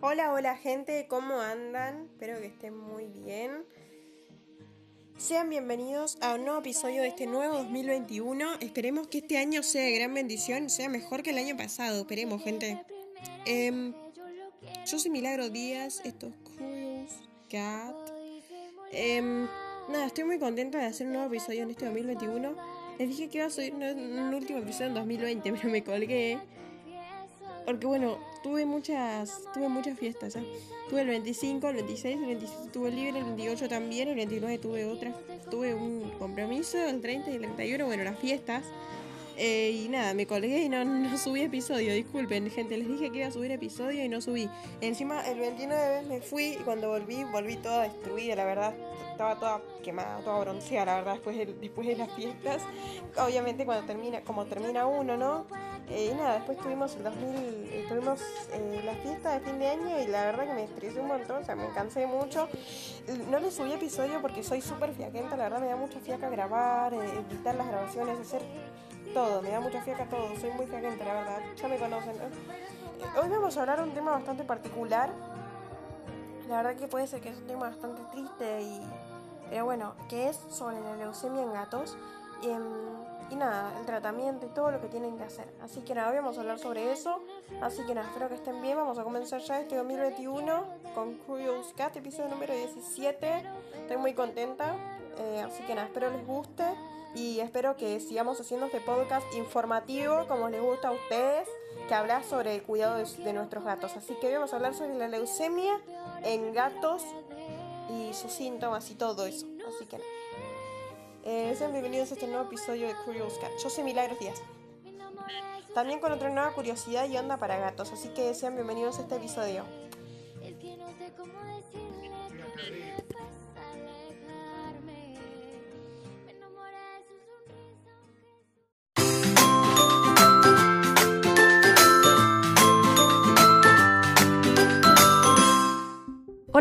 Hola, hola gente, ¿cómo andan? Espero que estén muy bien. Sean bienvenidos a un nuevo episodio de este nuevo 2021. Esperemos que este año sea de gran bendición, sea mejor que el año pasado. Esperemos, gente. Em, yo soy Milagro Díaz, esto es Cat. Em, nada, estoy muy contenta de hacer un nuevo episodio en este 2021. Les dije que iba a subir un último episodio en 2020, pero me colgué. Porque bueno, tuve muchas tuve muchas fiestas. ¿eh? Tuve el 25, el 26, el 27 tuve libre, el 28 también, el 29 tuve otra. Tuve un compromiso, el 30 y el 31, bueno, las fiestas. Eh, y nada, me colgué y no, no subí episodio. Disculpen, gente, les dije que iba a subir episodio y no subí. Encima, el 29 me fui y cuando volví, volví toda destruida, la verdad. Estaba toda quemada, toda bronceada, la verdad, después de, después de las fiestas. Obviamente, cuando termina, como termina uno, ¿no? Eh, y nada, después tuvimos el 2000, eh, tuvimos eh, la fiesta de fin de año y la verdad que me estresé un montón, o sea, me cansé mucho. No le subí episodio porque soy súper fiaquenta, la verdad me da mucha fiaca grabar, editar las grabaciones, hacer todo, me da mucha fiaca todo, soy muy fiaquenta, la verdad, ya me conocen. Hoy vamos a hablar de un tema bastante particular, la verdad que puede ser que es un tema bastante triste y... Pero bueno, que es sobre la leucemia en gatos. Y, y nada, el tratamiento y todo lo que tienen que hacer. Así que nada, hoy vamos a hablar sobre eso. Así que nada, espero que estén bien. Vamos a comenzar ya este 2021 con Curious Cat, episodio número 17. Estoy muy contenta. Eh, así que nada, espero les guste. Y espero que sigamos haciendo este podcast informativo como les gusta a ustedes, que habla sobre el cuidado de, de nuestros gatos. Así que hoy vamos a hablar sobre la leucemia en gatos y sus síntomas y todo eso. Así que nada. Eh, sean bienvenidos a este nuevo episodio de Curious Cat. Yo soy Milagros Díaz. También con otra nueva curiosidad y onda para gatos, así que sean bienvenidos a este episodio.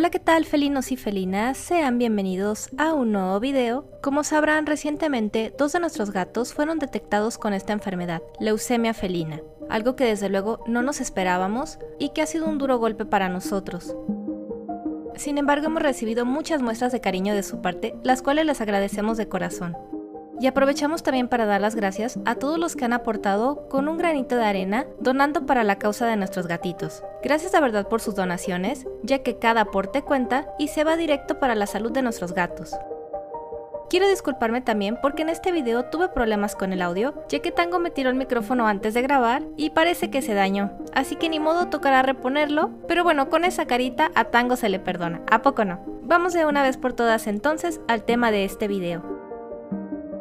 Hola, ¿qué tal felinos y felinas? Sean bienvenidos a un nuevo video. Como sabrán, recientemente dos de nuestros gatos fueron detectados con esta enfermedad, leucemia felina, algo que desde luego no nos esperábamos y que ha sido un duro golpe para nosotros. Sin embargo, hemos recibido muchas muestras de cariño de su parte, las cuales les agradecemos de corazón. Y aprovechamos también para dar las gracias a todos los que han aportado con un granito de arena donando para la causa de nuestros gatitos. Gracias a verdad por sus donaciones, ya que cada aporte cuenta y se va directo para la salud de nuestros gatos. Quiero disculparme también porque en este video tuve problemas con el audio, ya que Tango me tiró el micrófono antes de grabar y parece que se dañó, así que ni modo tocará reponerlo, pero bueno, con esa carita a Tango se le perdona, ¿a poco no? Vamos de una vez por todas entonces al tema de este video.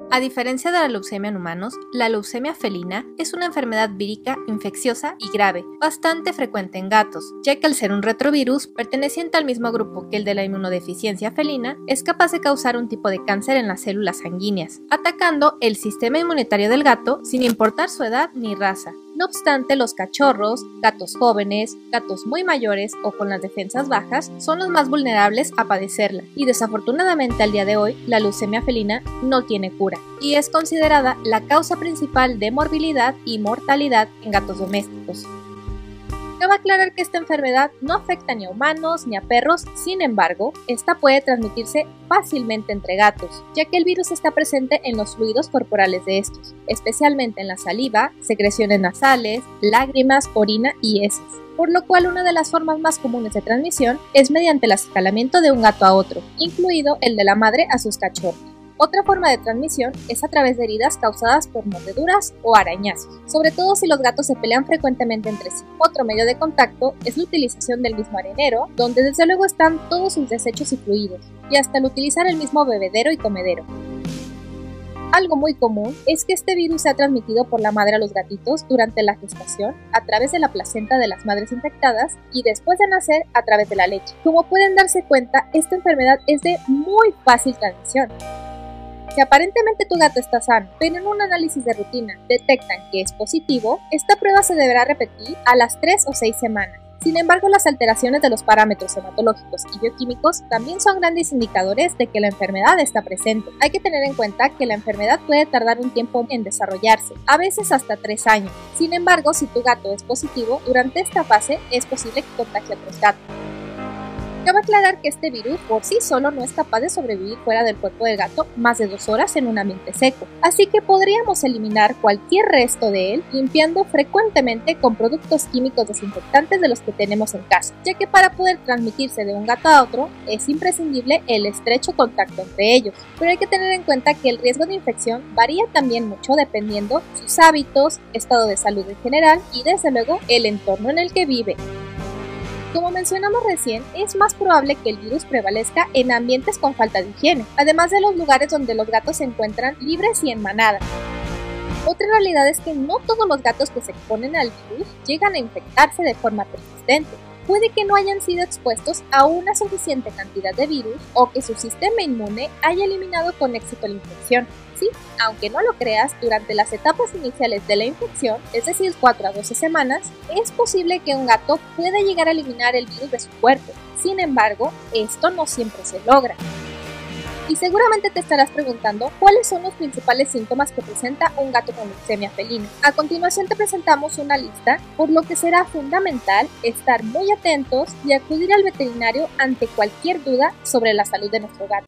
A diferencia de la leucemia en humanos, la leucemia felina es una enfermedad vírica infecciosa y grave, bastante frecuente en gatos, ya que al ser un retrovirus perteneciente al mismo grupo que el de la inmunodeficiencia felina, es capaz de causar un tipo de cáncer en las células sanguíneas, atacando el sistema inmunitario del gato sin importar su edad ni raza. No obstante, los cachorros, gatos jóvenes, gatos muy mayores o con las defensas bajas son los más vulnerables a padecerla, y desafortunadamente al día de hoy la leucemia felina no tiene cura, y es considerada la causa principal de morbilidad y mortalidad en gatos domésticos. Cabe aclarar que esta enfermedad no afecta ni a humanos ni a perros, sin embargo, esta puede transmitirse fácilmente entre gatos, ya que el virus está presente en los fluidos corporales de estos, especialmente en la saliva, secreciones nasales, lágrimas, orina y heces por lo cual una de las formas más comunes de transmisión es mediante el escalamiento de un gato a otro, incluido el de la madre a sus cachorros. Otra forma de transmisión es a través de heridas causadas por mordeduras o arañazos, sobre todo si los gatos se pelean frecuentemente entre sí. Otro medio de contacto es la utilización del mismo arenero, donde desde luego están todos sus desechos y fluidos, y hasta el utilizar el mismo bebedero y comedero. Algo muy común es que este virus sea transmitido por la madre a los gatitos durante la gestación a través de la placenta de las madres infectadas y después de nacer a través de la leche. Como pueden darse cuenta, esta enfermedad es de muy fácil transmisión. Si aparentemente tu gato está sano, pero en un análisis de rutina detectan que es positivo, esta prueba se deberá repetir a las 3 o 6 semanas Sin embargo, las alteraciones de los parámetros hematológicos y bioquímicos también son grandes indicadores de que la enfermedad está presente. Hay que tener en cuenta que la enfermedad puede tardar un tiempo en desarrollarse, a veces hasta 3 años. Sin embargo, si tu gato es positivo, durante esta fase es posible que contagie a otros gatos. Cabe aclarar que este virus por sí solo no es capaz de sobrevivir fuera del cuerpo del gato más de dos horas en un ambiente seco, así que podríamos eliminar cualquier resto de él limpiando frecuentemente con productos químicos desinfectantes de los que tenemos en casa, ya que para poder transmitirse de un gato a otro es imprescindible el estrecho contacto entre ellos. Pero hay que tener en cuenta que el riesgo de infección varía también mucho dependiendo sus hábitos, estado de salud en general y desde luego el entorno en el que vive. Como mencionamos recién, es más probable que el virus prevalezca en ambientes con falta de higiene, además de los lugares donde los gatos se encuentran libres y en manada. Otra realidad es que no todos los gatos que se exponen al virus llegan a infectarse de forma persistente. Puede que no hayan sido expuestos a una suficiente cantidad de virus o que su sistema inmune haya eliminado con éxito la infección. Sí, aunque no lo creas, durante las etapas iniciales de la infección, es decir, 4 a 12 semanas, es posible que un gato pueda llegar a eliminar el virus de su cuerpo. Sin embargo, esto no siempre se logra. Y seguramente te estarás preguntando cuáles son los principales síntomas que presenta un gato con leucemia felina. A continuación te presentamos una lista, por lo que será fundamental estar muy atentos y acudir al veterinario ante cualquier duda sobre la salud de nuestro gato.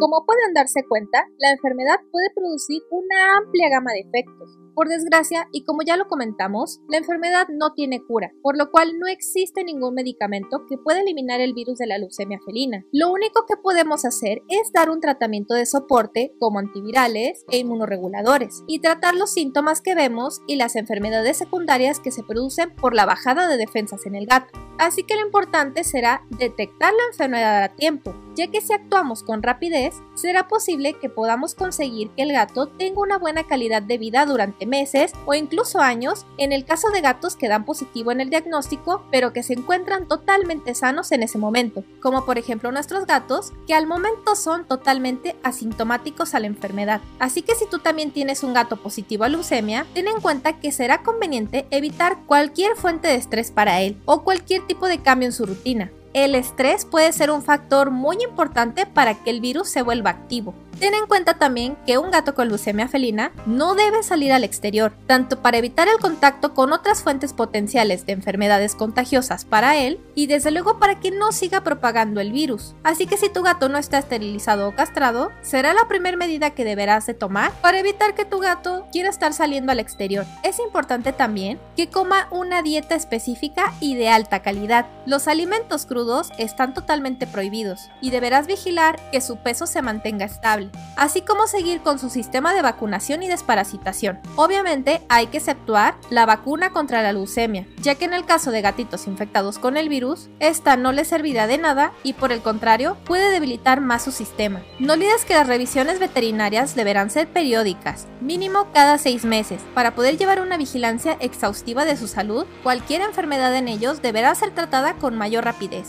Como pueden darse cuenta, la enfermedad puede producir una amplia gama de efectos, por desgracia, y como ya lo comentamos, la enfermedad no tiene cura, por lo cual no existe ningún medicamento que pueda eliminar el virus de la leucemia felina. Lo único que podemos hacer es dar un tratamiento de soporte como antivirales e inmunoreguladores y tratar los síntomas que vemos y las enfermedades secundarias que se producen por la bajada de defensas en el gato. Así que lo importante será detectar la enfermedad a tiempo, ya que si actuamos con rapidez, será posible que podamos conseguir que el gato tenga una buena calidad de vida durante meses o incluso años en el caso de gatos que dan positivo en el diagnóstico, pero que se encuentran totalmente sanos en ese momento, como por ejemplo nuestros gatos, que al momento son totalmente asintomáticos a la enfermedad. Así que si tú también tienes un gato positivo a leucemia, ten en cuenta que será conveniente evitar cualquier fuente de estrés para él o cualquier tipo de cambio en su rutina. El estrés puede ser un factor muy importante para que el virus se vuelva activo. Ten en cuenta también que un gato con leucemia felina no debe salir al exterior, tanto para evitar el contacto con otras fuentes potenciales de enfermedades contagiosas para él y desde luego para que no siga propagando el virus. Así que si tu gato no está esterilizado o castrado, será la primera medida que deberás de tomar para evitar que tu gato quiera estar saliendo al exterior. Es importante también que coma una dieta específica y de alta calidad. Los alimentos crudos están totalmente prohibidos y deberás vigilar que su peso se mantenga estable así como seguir con su sistema de vacunación y desparasitación. Obviamente hay que exceptuar la vacuna contra la leucemia, ya que en el caso de gatitos infectados con el virus, esta no les servirá de nada y por el contrario puede debilitar más su sistema. No olvides que las revisiones veterinarias deberán ser periódicas, mínimo cada seis meses, para poder llevar una vigilancia exhaustiva de su salud. Cualquier enfermedad en ellos deberá ser tratada con mayor rapidez.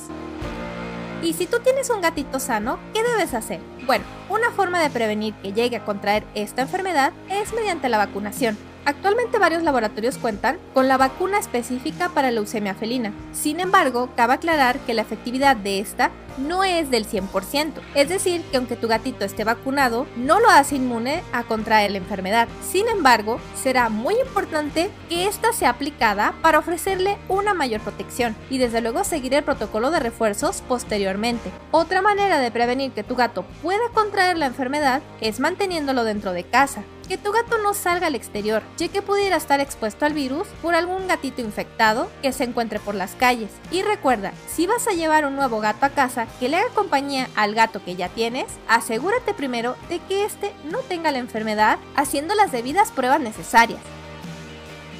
Y si tú tienes un gatito sano, ¿qué debes hacer? Bueno, una forma de prevenir que llegue a contraer esta enfermedad es mediante la vacunación. Actualmente varios laboratorios cuentan con la vacuna específica para leucemia felina. Sin embargo, cabe aclarar que la efectividad de esta no es del 100%. Es decir, que aunque tu gatito esté vacunado, no lo hace inmune a contraer la enfermedad. Sin embargo, será muy importante que esta sea aplicada para ofrecerle una mayor protección y desde luego seguir el protocolo de refuerzos posteriormente. Otra manera de prevenir que tu gato pueda contraer la enfermedad es manteniéndolo dentro de casa que tu gato no salga al exterior, ya que pudiera estar expuesto al virus por algún gatito infectado que se encuentre por las calles. Y recuerda, si vas a llevar un nuevo gato a casa que le haga compañía al gato que ya tienes, asegúrate primero de que éste no tenga la enfermedad haciendo las debidas pruebas necesarias.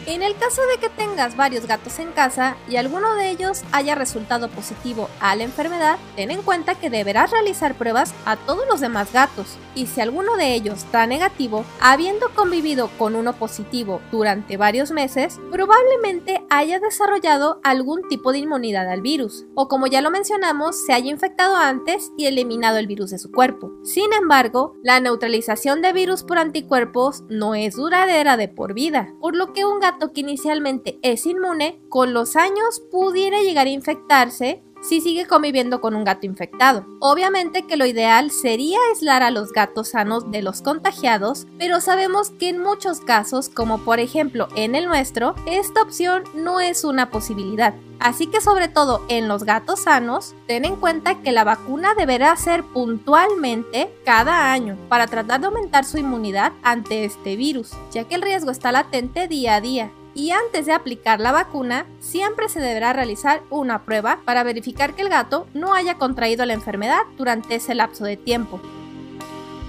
En el caso de que tengas varios gatos en casa y alguno de ellos haya resultado positivo a la enfermedad, ten en cuenta que deberás realizar pruebas a todos los demás gatos. Y si alguno de ellos está negativo, habiendo convivido con uno positivo durante varios meses, probablemente haya desarrollado algún tipo de inmunidad al virus, o como ya lo mencionamos, se haya infectado antes y eliminado el virus de su cuerpo. Sin embargo, la neutralización de virus por anticuerpos no es duradera de por vida, por lo que un gato que inicialmente es inmune, con los años pudiera llegar a infectarse si sigue conviviendo con un gato infectado. Obviamente que lo ideal sería aislar a los gatos sanos de los contagiados, pero sabemos que en muchos casos, como por ejemplo en el nuestro, esta opción no es una posibilidad. Así que sobre todo en los gatos sanos, ten en cuenta que la vacuna deberá ser puntualmente cada año para tratar de aumentar su inmunidad ante este virus, ya que el riesgo está latente día a día y antes de aplicar la vacuna siempre se deberá realizar una prueba para verificar que el gato no haya contraído la enfermedad durante ese lapso de tiempo.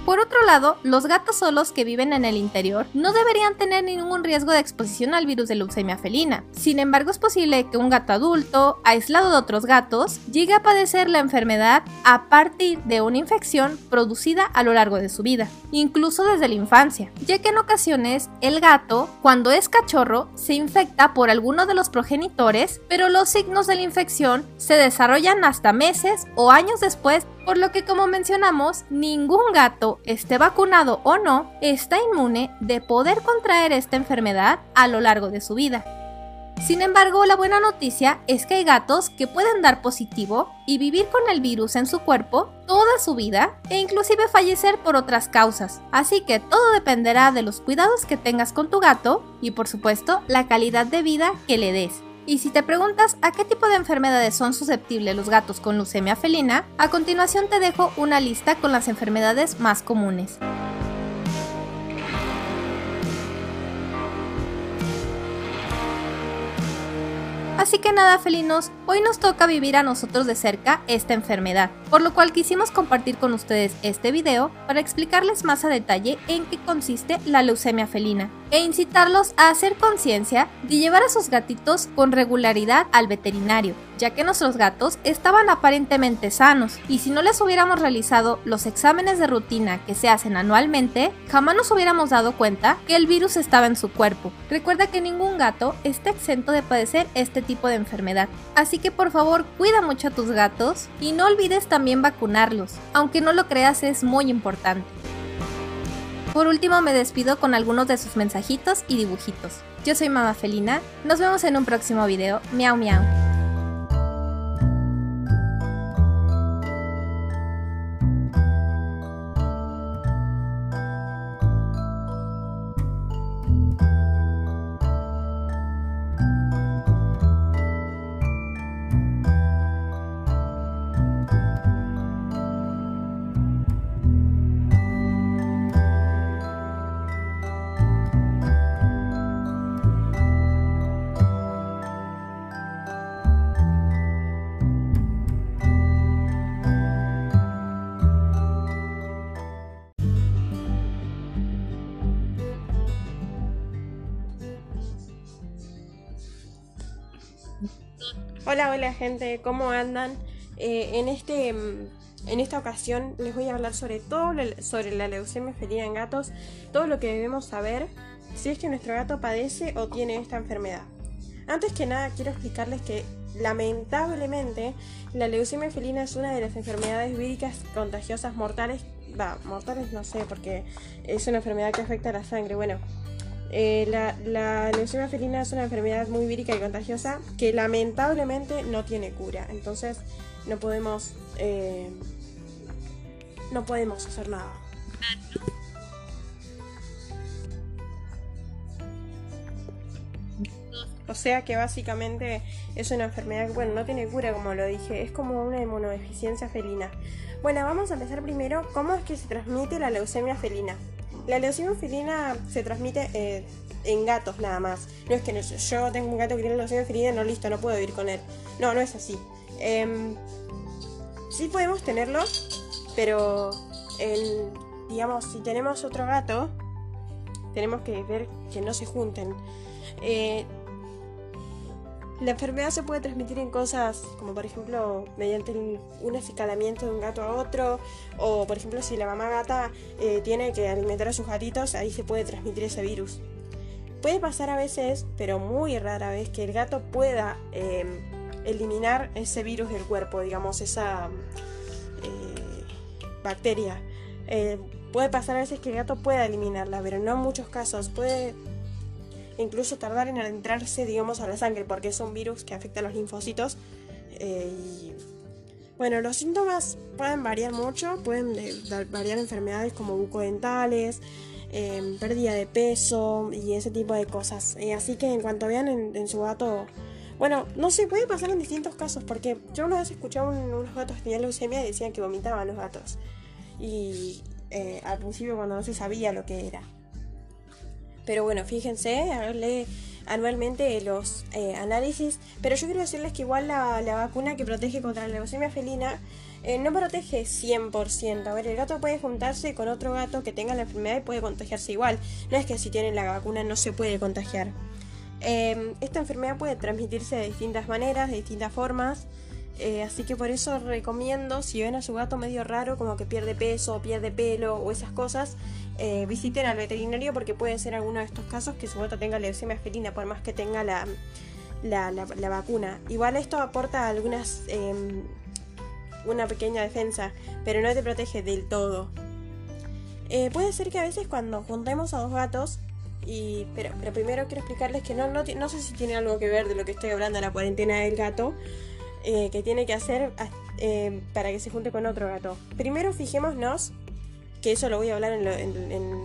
Por otro lado, los gatos solos que viven en el interior no deberían tener ningún riesgo de exposición al virus de leucemia felina. Sin embargo, es posible que un gato adulto, aislado de otros gatos, llegue a padecer la enfermedad a partir de una infección producida a lo largo de su vida, incluso desde la infancia, ya que en ocasiones el gato, cuando es cachorro, se infecta por alguno de los progenitores, pero los signos de la infección se desarrollan hasta meses o años después por lo que como mencionamos, ningún gato, esté vacunado o no, está inmune de poder contraer esta enfermedad a lo largo de su vida. Sin embargo, la buena noticia es que hay gatos que pueden dar positivo y vivir con el virus en su cuerpo toda su vida e inclusive fallecer por otras causas. Así que todo dependerá de los cuidados que tengas con tu gato y por supuesto la calidad de vida que le des. Y si te preguntas a qué tipo de enfermedades son susceptibles los gatos con leucemia felina, a continuación te dejo una lista con las enfermedades más comunes. Así que nada, felinos, hoy nos toca vivir a nosotros de cerca esta enfermedad, por lo cual quisimos compartir con ustedes este video para explicarles más a detalle en qué consiste la leucemia felina e incitarlos a hacer conciencia de llevar a sus gatitos con regularidad al veterinario, ya que nuestros gatos estaban aparentemente sanos y si no les hubiéramos realizado los exámenes de rutina que se hacen anualmente, jamás nos hubiéramos dado cuenta que el virus estaba en su cuerpo. Recuerda que ningún gato está exento de padecer este tipo de enfermedad, así que por favor cuida mucho a tus gatos y no olvides también vacunarlos, aunque no lo creas es muy importante. Por último me despido con algunos de sus mensajitos y dibujitos. Yo soy Mama Felina, nos vemos en un próximo video. Miau miau. Hola, hola gente, ¿cómo andan? Eh, en, este, mm, en esta ocasión les voy a hablar sobre todo sobre la leucemia felina en gatos, todo lo que debemos saber si es que nuestro gato padece o tiene esta enfermedad. Antes que nada quiero explicarles que lamentablemente la leucemia felina es una de las enfermedades víricas contagiosas mortales, va, mortales no sé porque es una enfermedad que afecta a la sangre, bueno, eh, la, leucemia felina es una enfermedad muy vírica y contagiosa que lamentablemente no tiene cura. Entonces no podemos eh, no podemos hacer nada. O sea que básicamente es una enfermedad que, bueno, no tiene cura, como lo dije, es como una inmunodeficiencia felina. Bueno, vamos a empezar primero cómo es que se transmite la leucemia felina. La felina se transmite eh, en gatos nada más. No es que yo tengo un gato que tiene felina, no listo, no puedo vivir con él. No, no es así. Em, sí podemos tenerlo, pero digamos, si tenemos otro gato, tenemos que ver que no se junten. Eh, la enfermedad se puede transmitir en cosas como por ejemplo mediante un acicalamiento de un gato a otro o por ejemplo si la mamá gata eh, tiene que alimentar a sus gatitos ahí se puede transmitir ese virus. Puede pasar a veces, pero muy rara vez, que el gato pueda em, eliminar ese virus del cuerpo, digamos, esa eh, bacteria. Eh, puede pasar a veces que el gato pueda eliminarla, pero no en muchos casos. Puede incluso tardar en adentrarse, digamos, a la sangre, porque es un virus que afecta a los linfocitos. Eh, y bueno, los síntomas pueden variar mucho, pueden variar enfermedades como bucodentales, eh, pérdida de peso y ese tipo de cosas. Eh, así que en cuanto vean en, su gato, bueno, no sé, puede pasar en distintos casos, porque yo una vez escuchaba unos gatos que tenían leucemia y decían que vomitaban los gatos. Y al principio cuando no se sabía lo que era. Pero bueno, fíjense, hacerle anualmente los eh, análisis. Pero yo quiero decirles que igual la, vacuna que protege contra la leucemia felina eh, no protege 100%. A ver, el gato puede juntarse con otro gato que tenga la enfermedad y puede contagiarse igual. No es que si tienen la vacuna no se puede contagiar. Em, esta enfermedad puede transmitirse de distintas maneras, de distintas formas. Eh, así que por eso recomiendo, si ven a su gato medio raro, como que pierde peso, pierde pelo o esas cosas, eh, visiten al veterinario porque puede ser alguno de estos casos que su gato tenga leucemia felina, por más que tenga la, la, vacuna. Igual esto aporta algunas, em, una pequeña defensa, pero no te protege del todo. Eh, puede ser que a veces cuando juntemos a dos gatos, y, pero, pero primero quiero explicarles que no, no, no sé si tiene algo que ver de lo que estoy hablando, la cuarentena del gato, eh, que tiene que hacer eh, para que se junte con otro gato. Primero fijémonos, que eso lo voy a hablar en,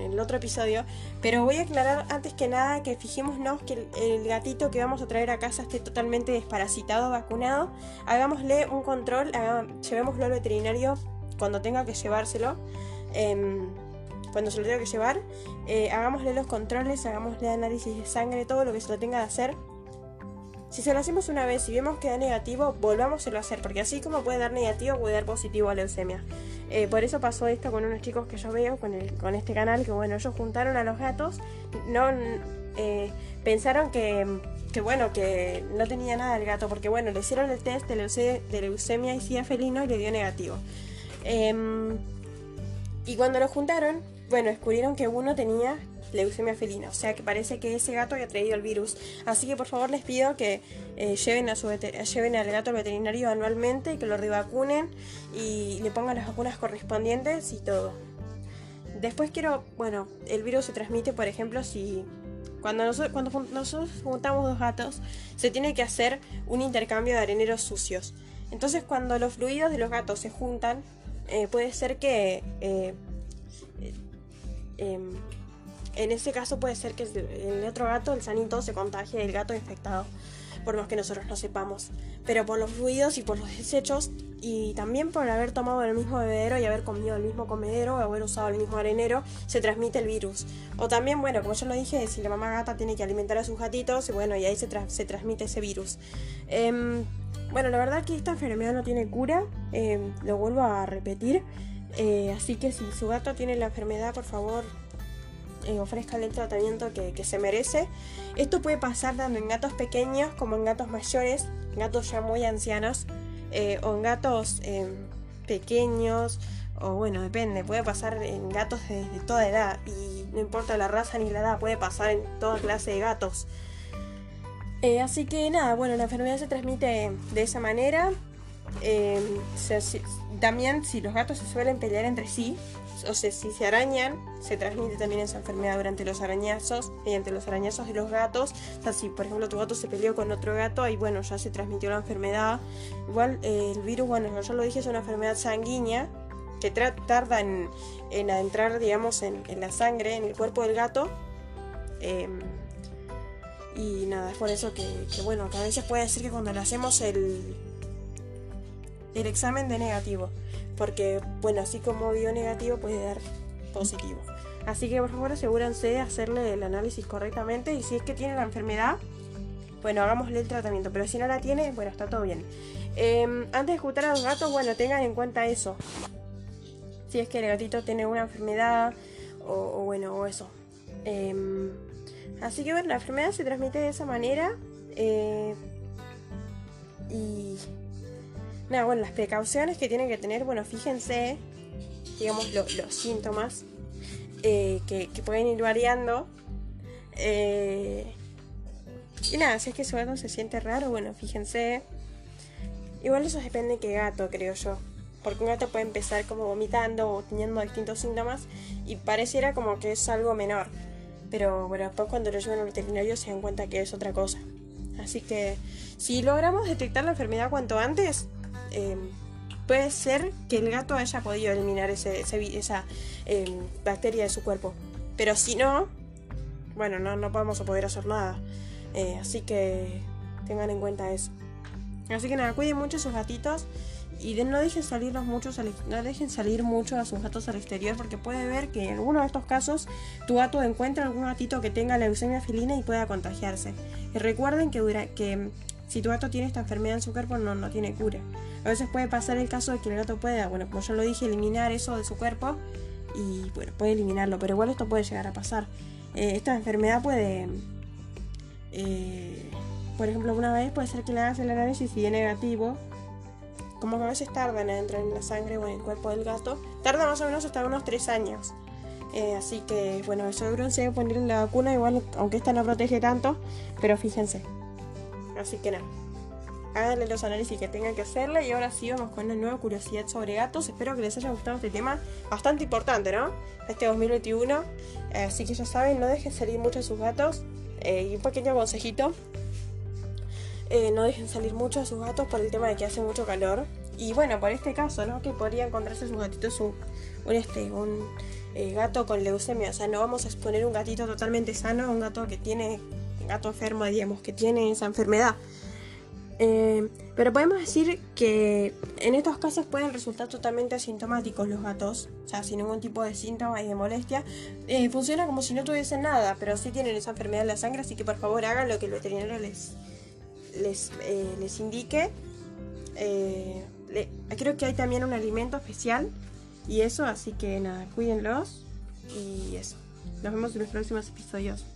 el otro episodio, pero voy a aclarar antes que nada que fijémonos que el, gatito que vamos a traer a casa esté totalmente desparasitado, vacunado. Hagámosle un control, llevémoslo al veterinario cuando tenga que llevárselo. Em, cuando se lo tenga que llevar, eh, hagámosle los controles, hagámosle análisis de sangre, todo lo que se lo tenga que hacer si se lo hacemos una vez y vemos que da negativo, volvamos a hacer, porque así como puede dar negativo, puede dar positivo a leucemia. Eh, por eso pasó esto con unos chicos que yo veo con, el, con este canal, que bueno, ellos juntaron a los gatos, no eh, pensaron que, que, bueno, que no tenía nada el gato, porque bueno, le hicieron el test de, de leucemia y sida felino y le dio negativo. Em, y cuando lo juntaron, bueno, descubrieron que uno tenía leucemia felina. O sea que parece que ese gato había traído el virus. Así que por favor les pido que eh, lleven, a su lleven al gato al veterinario anualmente y que lo revacunen y le pongan las vacunas correspondientes y todo. Después quiero, bueno, el virus se transmite, por ejemplo, si cuando nosotros, cuando nosotros juntamos dos gatos, se tiene que hacer un intercambio de areneros sucios. Entonces cuando los fluidos de los gatos se juntan, eh, puede ser que eh, em, en ese caso puede ser que el otro gato, el sanito, se contagie del gato infectado, por más que nosotros no sepamos. Pero por los ruidos y por los desechos, y también por haber tomado el mismo bebedero y haber comido el mismo comedero o haber usado el mismo arenero, se transmite el virus. O también, bueno, como yo lo dije, si la mamá gata tiene que alimentar a sus gatitos, y bueno, y ahí se, se transmite ese virus. Em, bueno, la verdad que esta enfermedad no tiene cura, em, lo vuelvo a repetir. Eh, así que si su gato tiene la enfermedad, por favor, eh, ofrezcan el tratamiento que, se merece. Esto puede pasar tanto en gatos pequeños como en gatos mayores, gatos ya muy ancianos, eh, o en gatos em, pequeños, o bueno, depende, puede pasar en gatos de, toda edad, y no importa la raza ni la edad, puede pasar en toda clase de gatos. Eh, así que nada, bueno, la enfermedad se transmite de esa manera. Em, también si los gatos se suelen pelear entre sí, o sea, si se arañan, se transmite también esa enfermedad durante los arañazos, mediante los arañazos de los gatos. O sea, si por ejemplo tu gato se peleó con otro gato, ahí bueno, ya se transmitió la enfermedad. Igual eh, el virus, bueno, yo lo dije, es una enfermedad sanguínea que tarda en, en, adentrar, digamos, en, la sangre, en el cuerpo del gato. Em, y nada, es por eso que, bueno, que a veces puede ser que cuando le hacemos el, el examen de negativo porque, bueno, así como dio negativo puede dar positivo. Así que por favor asegúrense de hacerle el análisis correctamente y si es que tiene la enfermedad, bueno, hagámosle el tratamiento, pero si no la tiene, bueno, está todo bien. Em, antes de escuchar a los gatos, bueno, tengan en cuenta eso. Si es que el gatito tiene una enfermedad o, bueno, o eso. Em, Así que bueno, la enfermedad se transmite de esa manera. Eh, y nada, bueno, las precauciones que tienen que tener, bueno, fíjense, digamos, los síntomas eh, que, pueden ir variando. Eh, y nada, si es que su gato se siente raro, bueno, fíjense. Igual eso depende de qué gato, creo yo. Porque un gato puede empezar como vomitando o teniendo distintos síntomas y pareciera como que es algo menor. Pero bueno, después cuando lo llevan al veterinario se dan cuenta que es otra cosa. Así que si logramos detectar la enfermedad cuanto antes, eh, puede ser que el gato haya podido eliminar ese, esa em, bacteria de su cuerpo. Pero si no, bueno, no, no vamos a poder hacer nada. Eh, así que tengan en cuenta eso. Así que nada, cuiden mucho a sus gatitos y no dejen salirlos muchos no dejen salir mucho a sus gatos al exterior porque puede ver que en alguno de estos casos tu gato encuentra algún gatito que tenga leucemia felina y pueda contagiarse. Y recuerden que, dura, que si tu gato tiene esta enfermedad en su cuerpo no, no tiene cura. A veces puede pasar el caso de que el gato pueda, bueno, como yo lo dije, eliminar eso de su cuerpo y bueno, puede eliminarlo, pero igual esto puede llegar a pasar. Eh, esta enfermedad puede, eh, por ejemplo, una vez puede ser que le hagas el análisis y es negativo, como que a veces tardan en entrar en la sangre o en el cuerpo del gato, tarda más o menos hasta unos 3 años. Eh, así que bueno, eso de ponerle la vacuna, igual, aunque esta no protege tanto, pero fíjense. Así que nada háganle los análisis que tengan que hacerle. Y ahora sí vamos con una nueva curiosidad sobre gatos. Espero que les haya gustado este tema bastante importante, ¿no? Este 2021. así que ya saben, no dejen salir mucho a sus gatos. Eh, y un pequeño consejito. Eh, no dejen salir mucho a sus gatos por el tema de que hace mucho calor. Y bueno, por este caso, ¿no? Que podría encontrarse sus gatitos un, un, este, un eh, gato con leucemia. O sea, no vamos a exponer un gatito totalmente sano un gato que tiene, gato enfermo, digamos, que tiene esa enfermedad. Eh, pero podemos decir que en estos casos pueden resultar totalmente asintomáticos los gatos, o sea, sin ningún tipo de síntoma y de molestia. Eh, funciona como si no tuviesen nada, pero sí tienen esa enfermedad en la sangre, así que por favor hagan lo que el veterinario les, les, eh, les indique. creo que hay también un alimento especial y eso, así que nada, cuídenlos y eso. Nos vemos en los próximos episodios.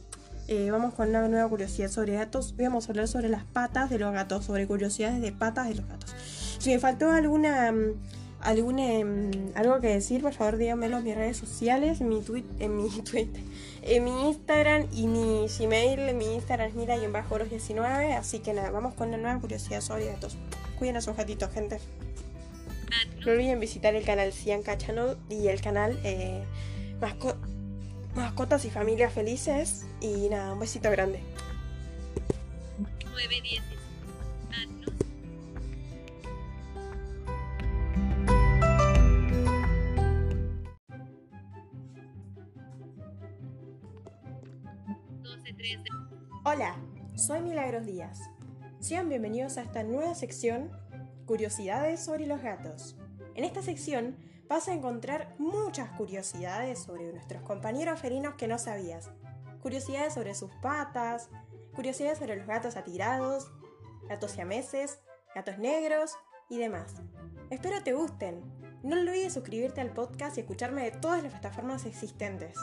Eh, vamos con una nueva curiosidad sobre gatos. Hoy vamos a hablar sobre las patas de los gatos, sobre curiosidades de patas de los gatos. Si me faltó alguna, mm, alguna mm, algo que decir, por favor díganmelo en mis redes sociales, en mi tweet, en mi Twitter, en mi Instagram y mi Gmail. Mi Instagram es mira y en bajo 19. Así que nada, vamos con una nueva curiosidad sobre gatos. Cuiden a sus gatitos, gente. No olviden visitar el canal Cianca Channel y el canal eh, mascotas y familias felices. Y nada, un besito grande. 9, 10. Hola, soy Milagros Díaz. Sean bienvenidos a esta nueva sección, Curiosidades sobre los gatos. En esta sección vas a encontrar muchas curiosidades sobre nuestros compañeros felinos que no sabías. Curiosidades sobre sus patas, curiosidades sobre los gatos atirados, gatos siameses, gatos negros y demás. Espero te gusten. No olvides suscribirte al podcast y escucharme de todas las plataformas existentes.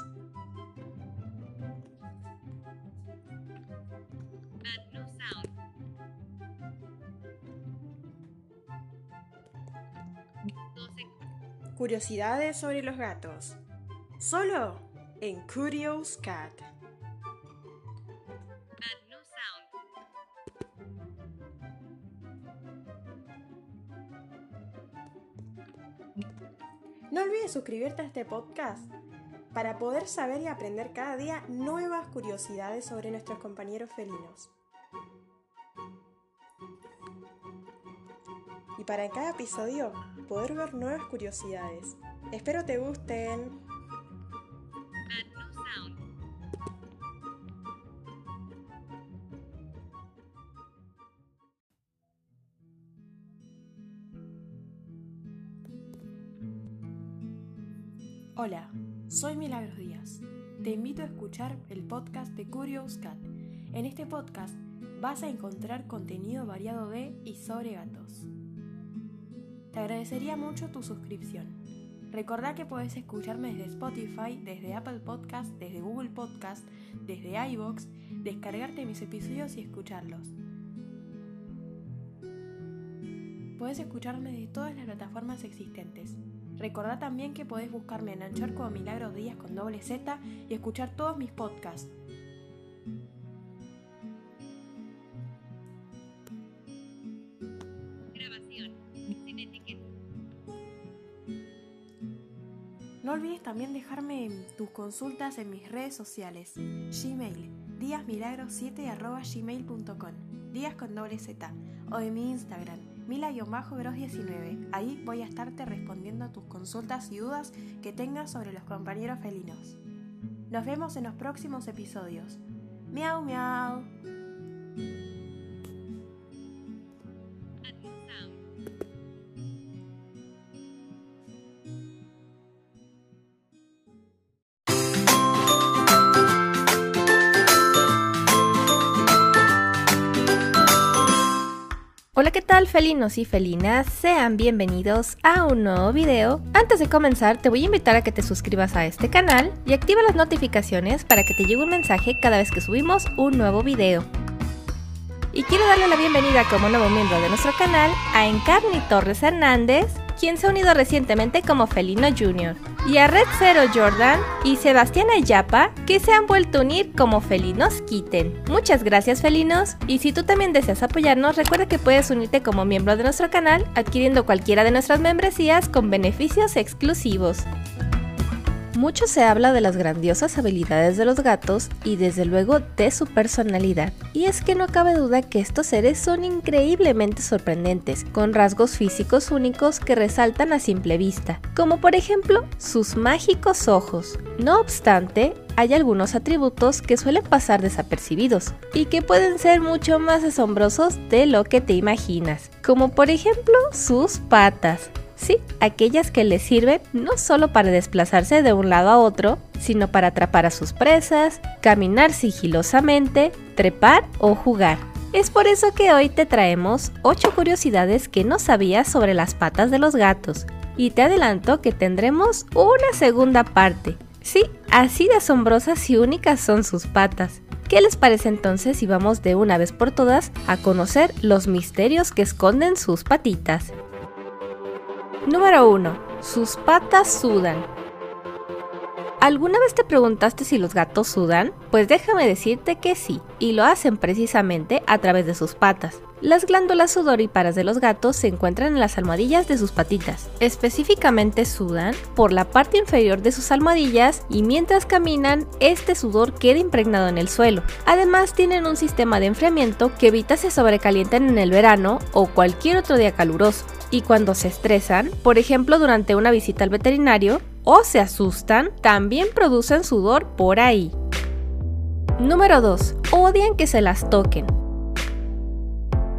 Curiosidades sobre los gatos. Solo en Curious Cat. No olvides suscribirte a este podcast para poder saber y aprender cada día nuevas curiosidades sobre nuestros compañeros felinos. y para cada episodio poder ver nuevas curiosidades. Espero te gusten. Hola, soy Milagros Díaz. Te invito a escuchar el podcast de Curious Cat. En este podcast vas a encontrar contenido variado de y sobre gatos. Te agradecería mucho tu suscripción. Recordá que podés escucharme desde Spotify, desde Apple Podcast, desde Google Podcast, desde iVoox, descargarte mis episodios y escucharlos. Podés escucharme de todas las plataformas existentes. Recordá también que podés buscarme en Anchor como Milagros Díaz con doble Z y escuchar todos mis podcasts. No olvides también dejarme tus consultas en mis redes sociales. Gmail, díasmilagros7 días con doble Z, o en mi Instagram, mila-bros19. Ahí voy a estarte respondiendo a tus consultas y dudas que tengas sobre los compañeros felinos. Nos vemos en los próximos episodios. Miau, miau. Tal felinos y felinas? Sean bienvenidos a un nuevo video. Antes de comenzar, te voy a invitar a que te suscribas a este canal y activa las notificaciones para que te llegue un mensaje cada vez que subimos un nuevo video. Y quiero darle la bienvenida como nuevo miembro de nuestro canal a Encarni Torres Hernández, quien se ha unido recientemente como Felino Jr., y a Red Zero Jordan y Sebastián Ayapa, que se han vuelto a unir como Felinos Kitten. Muchas gracias Felinos, y si tú también deseas apoyarnos, recuerda que puedes unirte como miembro de nuestro canal adquiriendo cualquiera de nuestras membresías con beneficios exclusivos. Mucho se habla de las grandiosas habilidades de los gatos y desde luego de su personalidad. Y es que no cabe duda que estos seres son increíblemente sorprendentes, con rasgos físicos únicos que resaltan a simple vista, como por ejemplo sus mágicos ojos. No obstante, hay algunos atributos que suelen pasar desapercibidos y que pueden ser mucho más asombrosos de lo que te imaginas, como por ejemplo sus patas. Sí, aquellas que les sirven no solo para desplazarse de un lado a otro, sino para atrapar a sus presas, caminar sigilosamente, trepar o jugar. Es por eso que hoy te traemos 8 curiosidades que no sabías sobre las patas de los gatos. Y te adelanto que tendremos una segunda parte. Sí, así de asombrosas y únicas son sus patas. ¿Qué les parece entonces si vamos de una vez por todas a conocer los misterios que esconden sus patitas? Número 1. Sus patas sudan. ¿Alguna vez te preguntaste si los gatos sudan? Pues déjame decirte que sí, y lo hacen precisamente a través de sus patas. Las glándulas sudoríparas de los gatos se encuentran en las almohadillas de sus patitas. Específicamente sudan por la parte inferior de sus almohadillas y mientras caminan, este sudor queda impregnado en el suelo. Además, tienen un sistema de enfriamiento que evita se sobrecalienten en el verano o cualquier otro día caluroso. Y cuando se estresan, por ejemplo durante una visita al veterinario, o se asustan, también producen sudor por ahí. Número 2. Odian que se las toquen.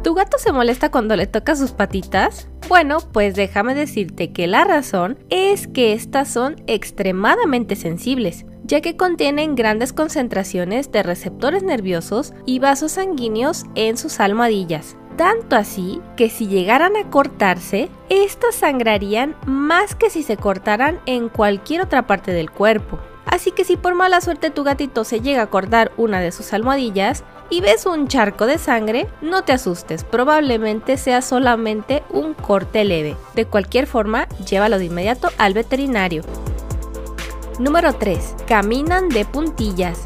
¿Tu gato se molesta cuando le toca sus patitas? Bueno, pues déjame decirte que la razón es que estas son extremadamente sensibles, ya que contienen grandes concentraciones de receptores nerviosos y vasos sanguíneos en sus almohadillas. Tanto así que si llegaran a cortarse, estas sangrarían más que si se cortaran en cualquier otra parte del cuerpo. Así que si por mala suerte tu gatito se llega a cortar una de sus almohadillas y ves un charco de sangre, no te asustes, probablemente sea solamente un corte leve. De cualquier forma, llévalo de inmediato al veterinario. Número 3. Caminan de puntillas.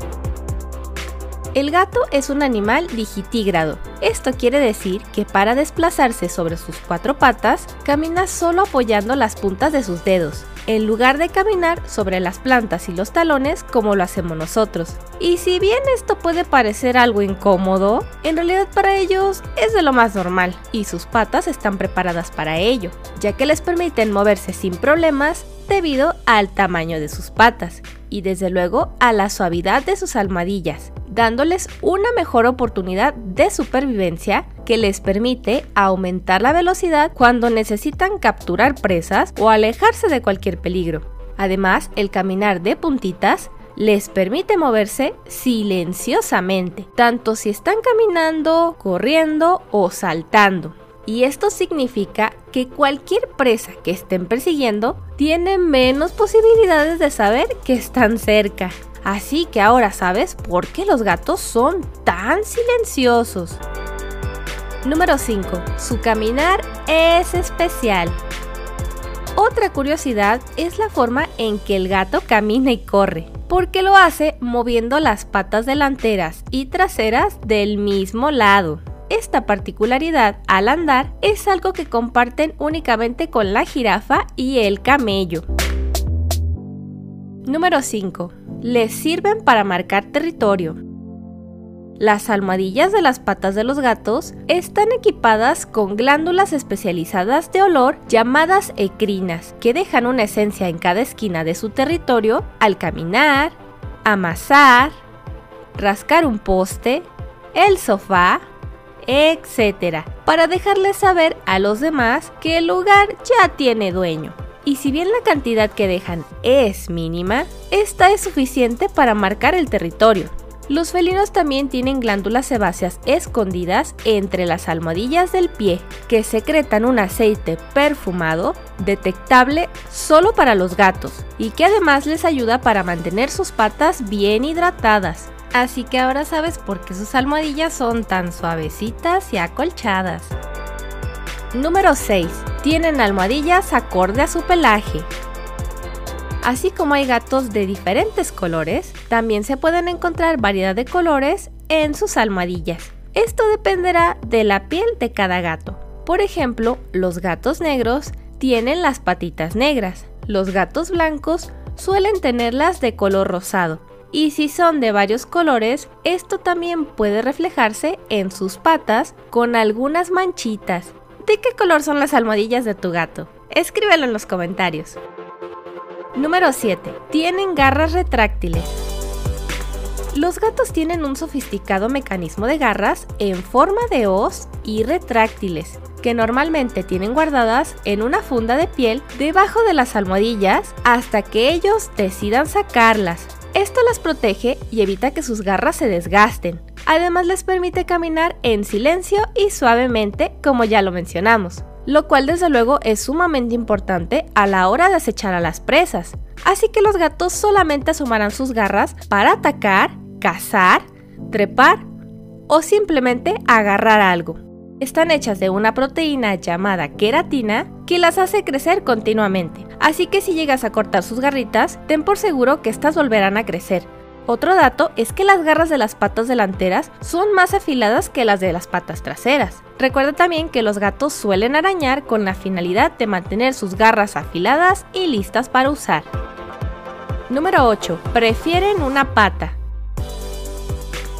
El gato es un animal digitígrado. Esto quiere decir que para desplazarse sobre sus cuatro patas, camina solo apoyando las puntas de sus dedos, en lugar de caminar sobre las plantas y los talones como lo hacemos nosotros. Y si bien esto puede parecer algo incómodo, en realidad para ellos es de lo más normal y sus patas están preparadas para ello, ya que les permiten moverse sin problemas debido al tamaño de sus patas y desde luego a la suavidad de sus almohadillas, dándoles una mejor oportunidad de supervivencia que les permite aumentar la velocidad cuando necesitan capturar presas o alejarse de cualquier peligro. Además, el caminar de puntitas les permite moverse silenciosamente, tanto si están caminando, corriendo o saltando. Y esto significa que cualquier presa que estén persiguiendo tiene menos posibilidades de saber que están cerca. Así que ahora sabes por qué los gatos son tan silenciosos. Número 5. Su caminar es especial. Otra curiosidad es la forma en que el gato camina y corre, porque lo hace moviendo las patas delanteras y traseras del mismo lado. Esta particularidad al andar es algo que comparten únicamente con la jirafa y el camello. Número 5. Les sirven para marcar territorio. Las almohadillas de las patas de los gatos están equipadas con glándulas especializadas de olor llamadas ecrinas, que dejan una esencia en cada esquina de su territorio al caminar, amasar, rascar un poste, el sofá, etc., para dejarles saber a los demás que el lugar ya tiene dueño. Y si bien la cantidad que dejan es mínima, esta es suficiente para marcar el territorio. Los felinos también tienen glándulas sebáceas escondidas entre las almohadillas del pie, que secretan un aceite perfumado detectable solo para los gatos y que además les ayuda para mantener sus patas bien hidratadas. Así que ahora sabes por qué sus almohadillas son tan suavecitas y acolchadas. Número 6. Tienen almohadillas acorde a su pelaje. Así como hay gatos de diferentes colores, también se pueden encontrar variedad de colores en sus almohadillas. Esto dependerá de la piel de cada gato. Por ejemplo, los gatos negros tienen las patitas negras, los gatos blancos suelen tenerlas de color rosado y si son de varios colores, esto también puede reflejarse en sus patas con algunas manchitas. ¿De qué color son las almohadillas de tu gato? Escríbelo en los comentarios. Número 7. Tienen garras retráctiles. Los gatos tienen un sofisticado mecanismo de garras en forma de hoz y retráctiles, que normalmente tienen guardadas en una funda de piel debajo de las almohadillas hasta que ellos decidan sacarlas. Esto las protege y evita que sus garras se desgasten. Además les permite caminar en silencio y suavemente, como ya lo mencionamos, lo cual desde luego es sumamente importante a la hora de acechar a las presas. Así que los gatos solamente asomarán sus garras para atacar, cazar, trepar o simplemente agarrar algo. Están hechas de una proteína llamada queratina que las hace crecer continuamente. Así que si llegas a cortar sus garritas, ten por seguro que estas volverán a crecer. Otro dato es que las garras de las patas delanteras son más afiladas que las de las patas traseras. Recuerda también que los gatos suelen arañar con la finalidad de mantener sus garras afiladas y listas para usar. Número 8. Prefieren una pata.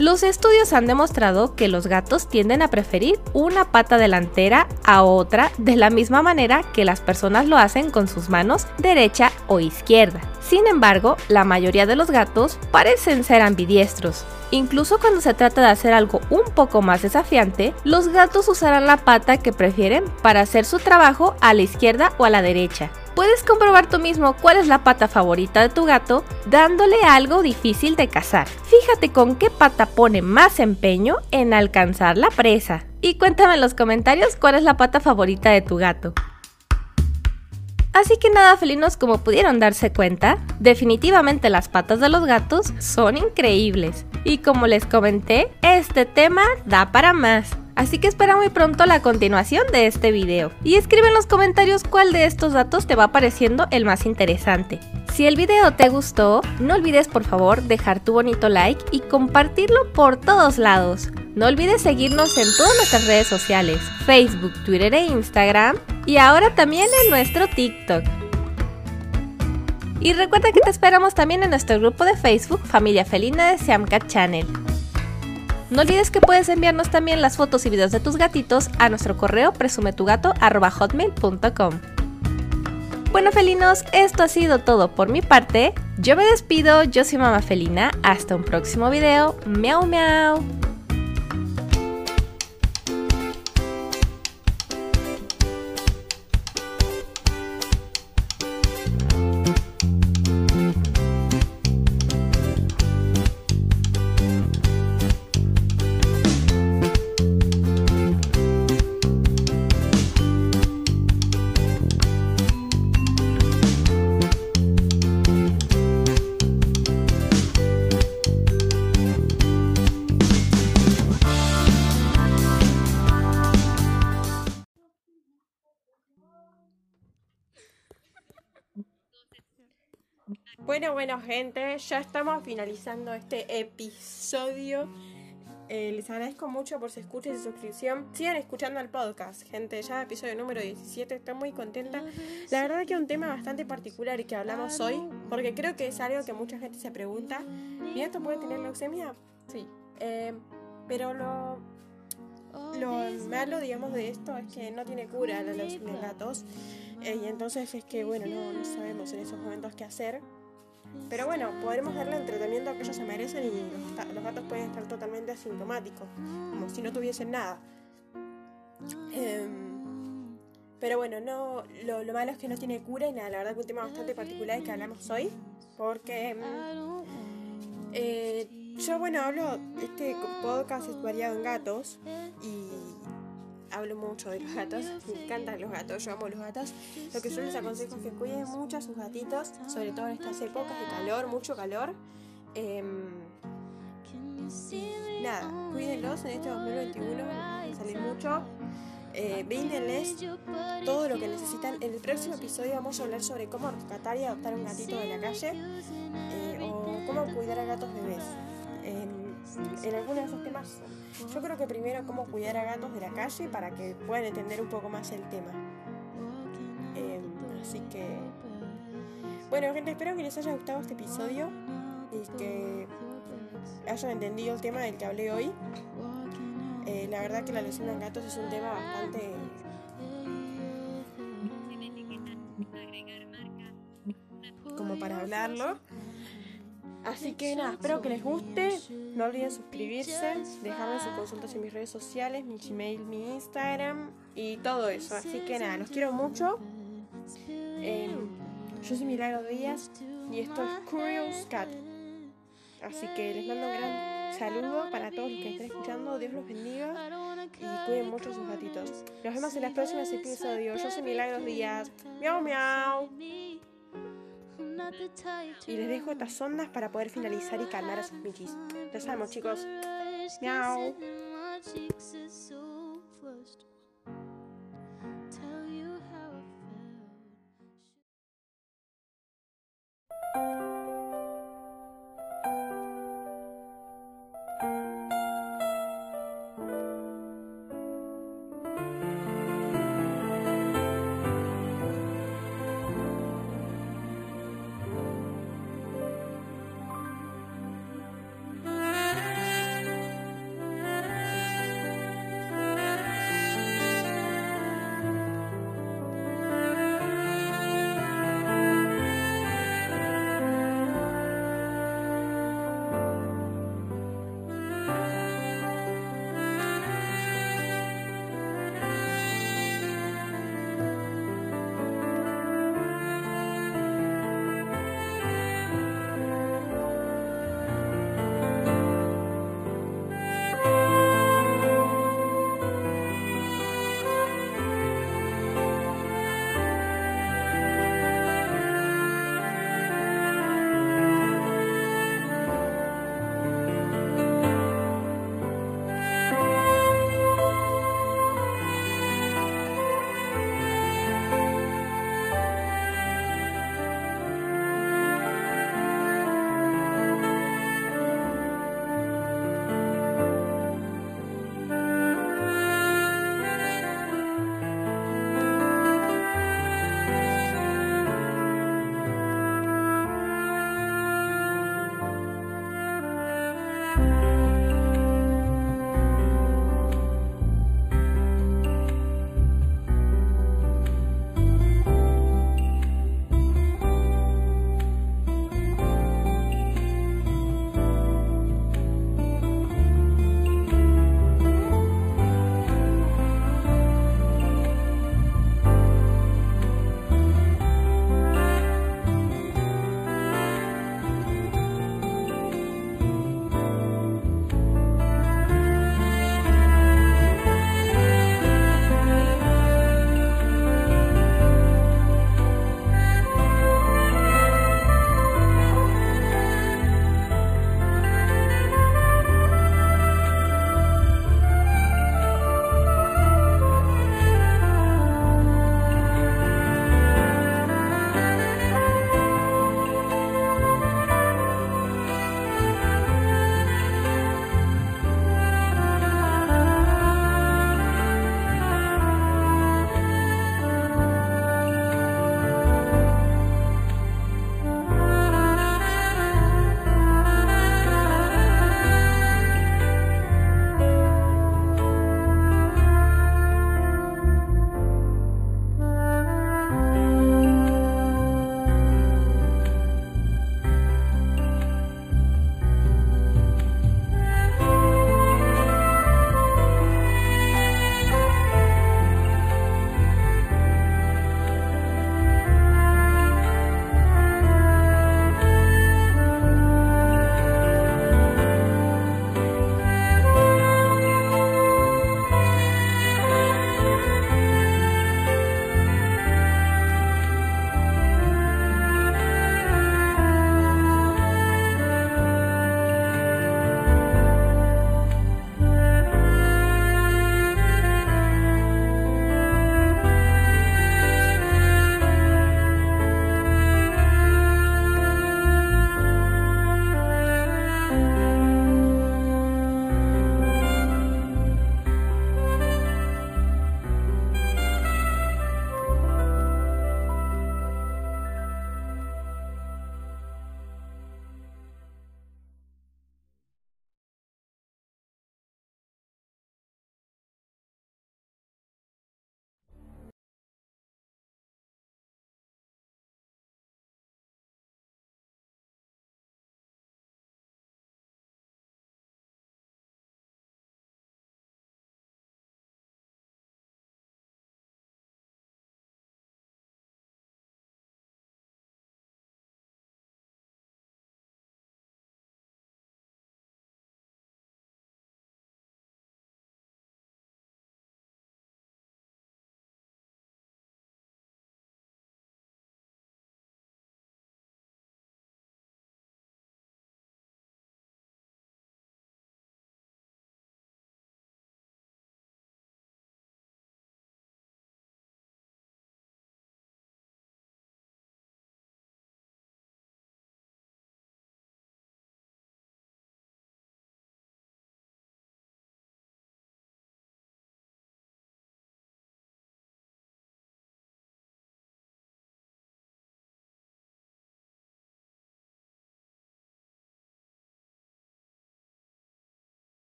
Los estudios han demostrado que los gatos tienden a preferir una pata delantera a otra de la misma manera que las personas lo hacen con sus manos derecha o izquierda. Sin embargo, la mayoría de los gatos parecen ser ambidiestros. Incluso cuando se trata de hacer algo un poco más desafiante, los gatos usarán la pata que prefieren para hacer su trabajo a la izquierda o a la derecha. Puedes comprobar tú mismo cuál es la pata favorita de tu gato dándole algo difícil de cazar. Fíjate con qué pata pone más empeño en alcanzar la presa. Y cuéntame en los comentarios cuál es la pata favorita de tu gato. Así que nada, felinos, como pudieron darse cuenta, definitivamente las patas de los gatos son increíbles. Y como les comenté, este tema da para más. Así que espera muy pronto la continuación de este video. Y escribe en los comentarios cuál de estos datos te va pareciendo el más interesante. Si el video te gustó, no olvides por favor dejar tu bonito like y compartirlo por todos lados. No olvides seguirnos en todas nuestras redes sociales, Facebook, Twitter e Instagram y ahora también en nuestro TikTok. Y recuerda que te esperamos también en nuestro grupo de Facebook Familia Felina de Siamcat Channel. No olvides que puedes enviarnos también las fotos y videos de tus gatitos a nuestro correo presumetugato.hotmail.com. Bueno felinos, esto ha sido todo por mi parte. Yo me despido, yo soy Mamá Felina. Hasta un próximo video. Miau miau. Bueno, gente, ya estamos finalizando este episodio. Eh, les agradezco mucho por su escucha y su suscripción. Sigan escuchando el podcast, gente. Ya episodio número 17, estoy muy contenta. La verdad que es un tema bastante particular y que hablamos hoy, porque creo que es algo que mucha gente se pregunta. ¿Y esto puede tener leucemia? Sí. Eh, pero lo, lo malo, digamos, de esto es que no tiene cura la leucemia en gatos. Eh, y entonces es que, bueno, no, no sabemos en esos momentos qué hacer. Pero bueno, podremos darle el tratamiento que ellos se merecen y los, gatos pueden estar totalmente asintomáticos, como si no tuviesen nada. Em, pero bueno, no, lo, lo, malo es que no tiene cura y nada, la verdad que un tema bastante particular que hablamos hoy, porque eh, yo bueno hablo, este podcast es variado en gatos y hablo mucho de los gatos, me encantan los gatos, yo amo los gatos. Lo que yo les aconsejo es que cuiden mucho a sus gatitos, sobre todo en estas épocas de calor, mucho calor. Eh, nada, cuídenlos en este 2021, salen mucho. Eh, todo lo que necesitan. En el próximo episodio vamos a hablar sobre cómo rescatar y adoptar un gatito de la calle eh, o cómo cuidar a gatos bebés. En algunos de esos temas yo creo que primero cómo cuidar a gatos de la calle para que puedan entender un poco más el tema. Eh, así que... Bueno, gente, espero que les haya gustado este episodio y que hayan entendido el tema del que hablé hoy. Eh, la verdad que la lesión en gatos es un tema bastante... como para hablarlo. Así que nada, espero que les guste. No olviden suscribirse, dejarme sus consultas en mis redes sociales, mi Gmail, mi Instagram y todo eso. Así que nada, los quiero mucho. Eh, yo soy Milagro Díaz y esto es Curious Cat. Así que les mando un gran saludo para todos los que estén escuchando. Dios los bendiga y cuiden mucho a sus gatitos. Nos vemos en los próximos episodios. Yo soy Milagros Díaz. Miau, miau. Y les dejo estas ondas para poder finalizar y calmar a sus michis. Ya sabemos, chicos. Miau.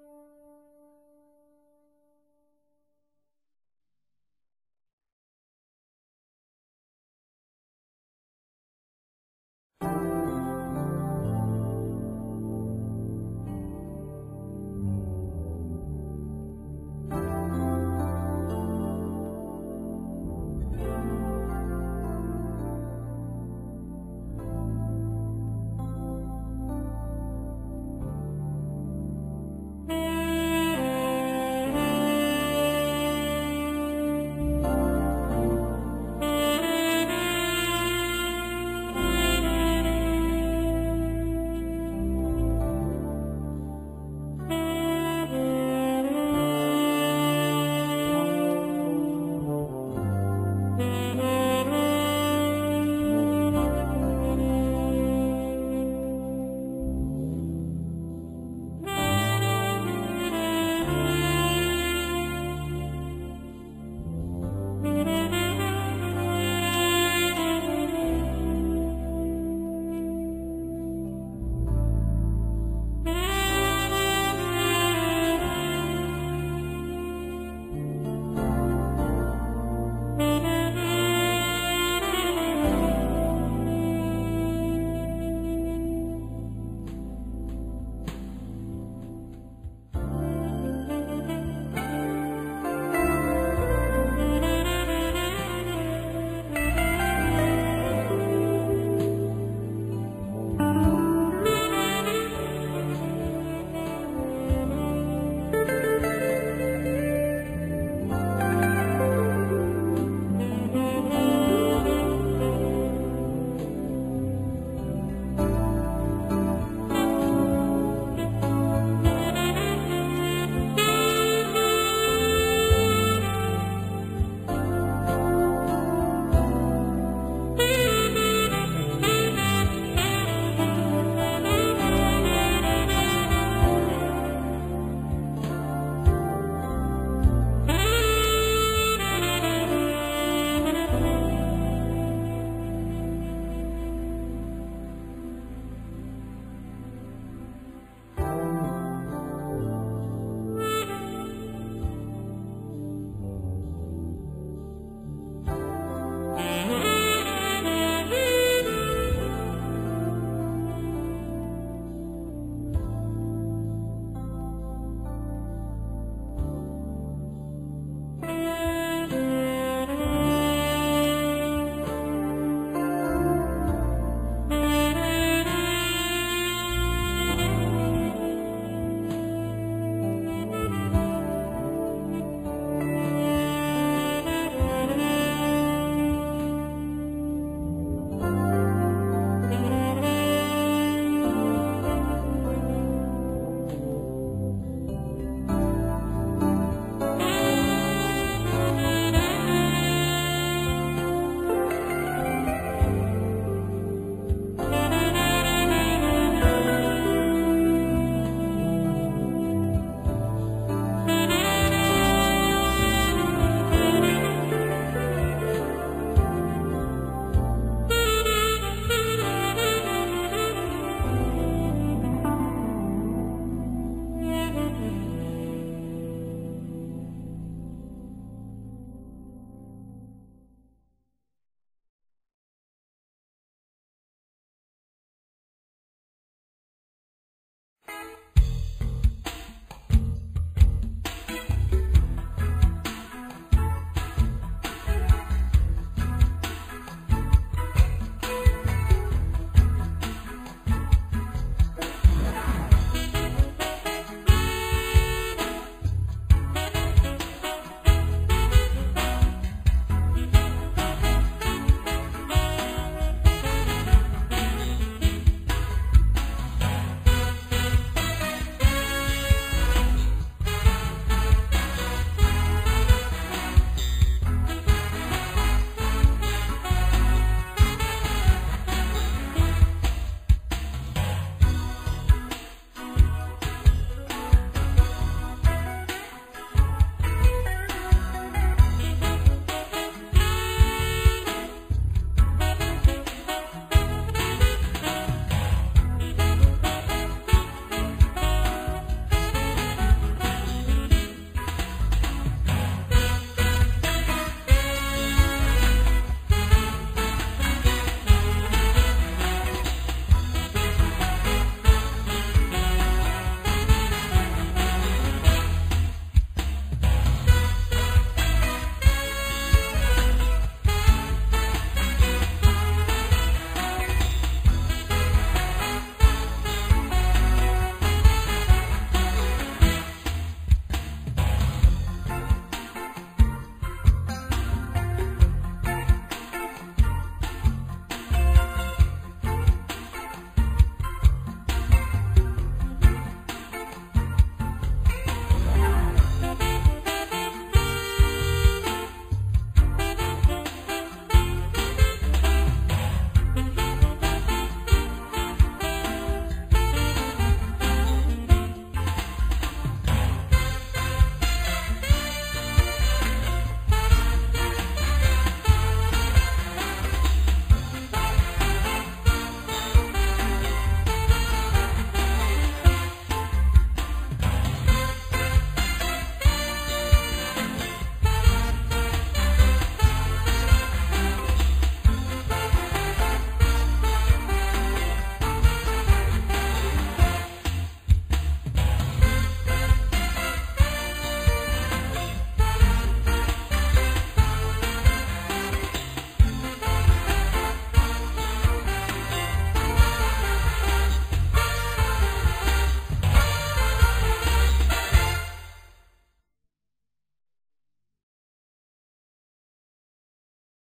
Thank you.